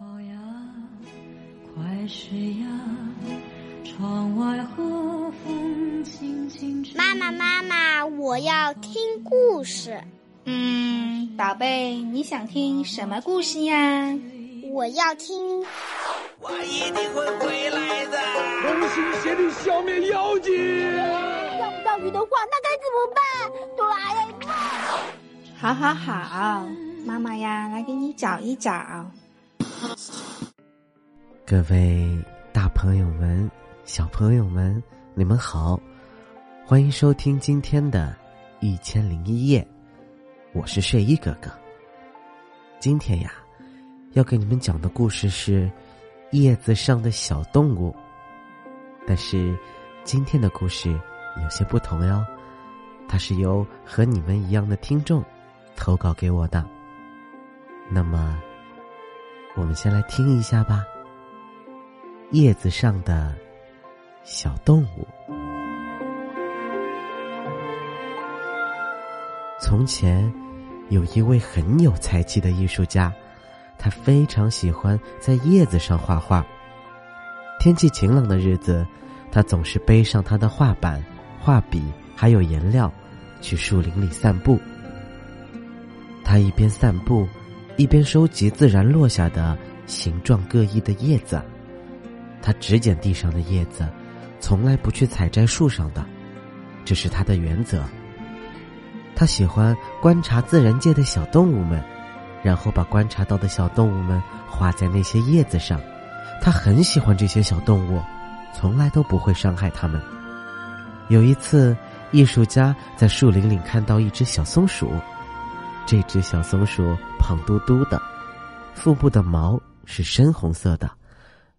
宝呀，快睡呀，窗外和风轻轻吹。妈妈，妈妈，我要听故事。嗯，宝贝，你想听什么故事呀？我要听。我一定会回来的。同心协力消灭妖精。钓不到鱼的话，那该怎么办？哆啦 A 梦。好好好，妈妈呀，来给你找一找。各位大朋友们、小朋友们，你们好，欢迎收听今天的《一千零一夜》，我是睡衣哥哥。今天呀，要给你们讲的故事是叶子上的小动物，但是今天的故事有些不同哟，它是由和你们一样的听众投稿给我的。那么，我们先来听一下吧。叶子上的小动物。从前，有一位很有才气的艺术家，他非常喜欢在叶子上画画。天气晴朗的日子，他总是背上他的画板、画笔还有颜料，去树林里散步。他一边散步，一边收集自然落下的形状各异的叶子。他只捡地上的叶子，从来不去采摘树上的，这是他的原则。他喜欢观察自然界的小动物们，然后把观察到的小动物们画在那些叶子上。他很喜欢这些小动物，从来都不会伤害它们。有一次，艺术家在树林里看到一只小松鼠，这只小松鼠胖嘟嘟的，腹部的毛是深红色的。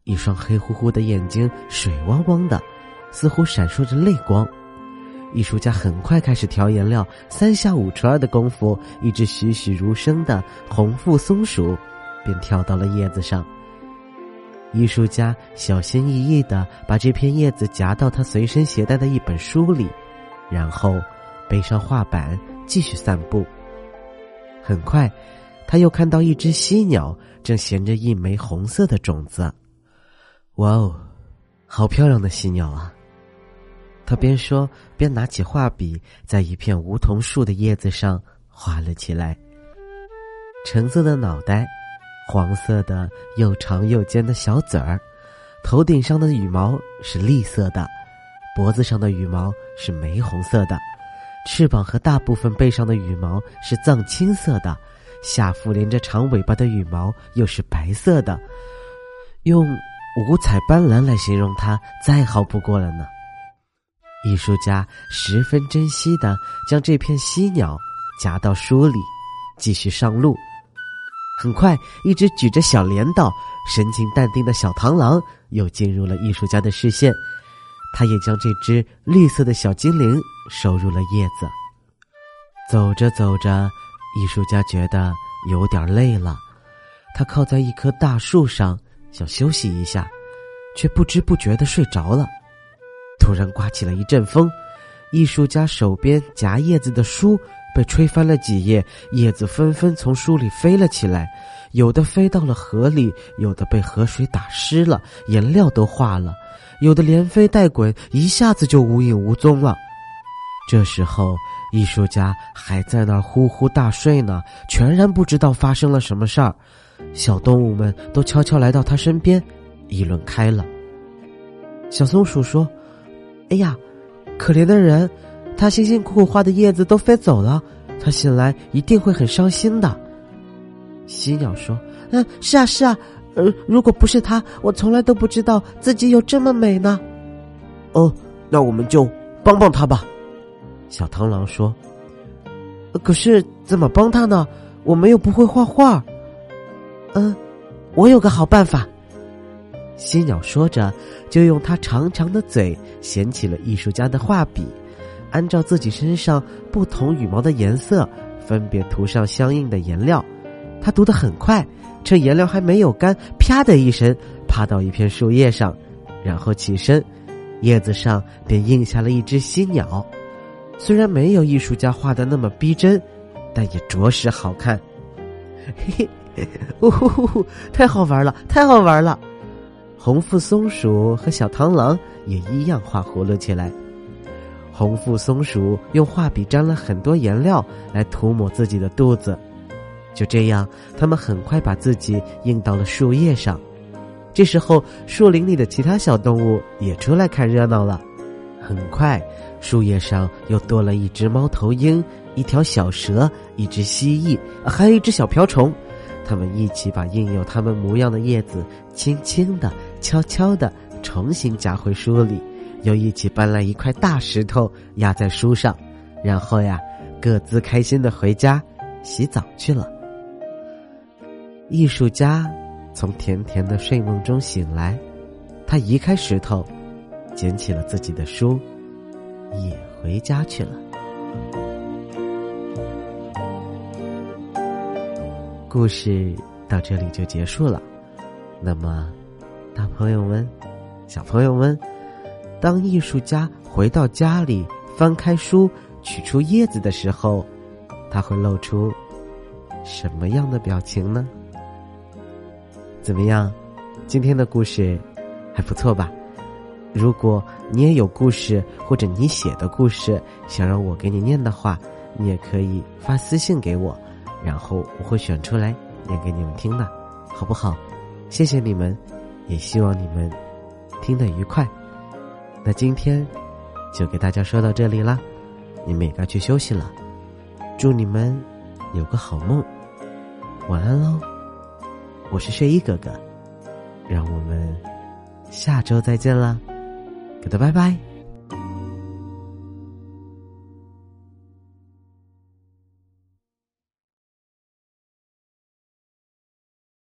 一双黑乎乎的眼睛，水汪汪的，似乎闪烁着泪光。艺术家很快开始调颜料，三下五除二的功夫，一只栩栩如生的红腹松鼠便跳到了叶子上。艺术家小心翼翼的把这片叶子夹到他随身携带的一本书里，然后背上画板继续散步。很快，他又看到一只犀鸟正衔着一枚红色的种子。哇哦，好漂亮的犀鸟啊！他边说边拿起画笔，在一片梧桐树的叶子上画了起来。橙色的脑袋，黄色的又长又尖的小嘴儿，头顶上的羽毛是栗色的，脖子上的羽毛是玫红色的，翅膀和大部分背上的羽毛是藏青色的，下腹连着长尾巴的羽毛又是白色的，用。五彩斑斓来形容它，再好不过了呢。艺术家十分珍惜的将这片犀鸟夹到书里，继续上路。很快，一只举着小镰刀、神情淡定的小螳螂又进入了艺术家的视线。他也将这只绿色的小精灵收入了叶子。走着走着，艺术家觉得有点累了，他靠在一棵大树上。想休息一下，却不知不觉的睡着了。突然刮起了一阵风，艺术家手边夹叶子的书被吹翻了几页，叶子纷纷从书里飞了起来，有的飞到了河里，有的被河水打湿了，颜料都化了；有的连飞带滚，一下子就无影无踪了。这时候，艺术家还在那儿呼呼大睡呢，全然不知道发生了什么事儿。小动物们都悄悄来到他身边，议论开了。小松鼠说：“哎呀，可怜的人，他辛辛苦苦画的叶子都飞走了，他醒来一定会很伤心的。”犀鸟说：“嗯，是啊，是啊，呃，如果不是他，我从来都不知道自己有这么美呢。”哦，那我们就帮帮他吧。”小螳螂说。“可是怎么帮他呢？我们又不会画画。”嗯，我有个好办法。犀鸟说着，就用它长长的嘴衔起了艺术家的画笔，按照自己身上不同羽毛的颜色，分别涂上相应的颜料。他读得很快，趁颜料还没有干，啪的一声，趴到一片树叶上，然后起身，叶子上便印下了一只犀鸟。虽然没有艺术家画的那么逼真，但也着实好看。嘿嘿。呜呼呼呼，太好玩了，太好玩了！红腹松鼠和小螳螂也一样画葫芦起来。红腹松鼠用画笔沾了很多颜料来涂抹自己的肚子，就这样，他们很快把自己印到了树叶上。这时候，树林里的其他小动物也出来看热闹了。很快，树叶上又多了一只猫头鹰、一条小蛇、一只蜥蜴，还有一只小瓢虫。他们一起把印有它们模样的叶子轻轻的、悄悄的重新夹回书里。又一起搬来一块大石头压在书上，然后呀，各自开心的回家洗澡去了。艺术家从甜甜的睡梦中醒来，他移开石头，捡起了自己的书，也回家去了。故事到这里就结束了。那么，大朋友们、小朋友们。当艺术家回到家里，翻开书，取出叶子的时候，他会露出什么样的表情呢？怎么样，今天的故事还不错吧？如果你也有故事或者你写的故事想让我给你念的话，你也可以发私信给我，然后我会选出来念给你们听的，好不好？谢谢你们，也希望你们听得愉快。那今天就给大家说到这里啦，你们也该去休息了。祝你们有个好梦，晚安喽！我是睡衣哥哥，让我们下周再见啦，给他拜拜。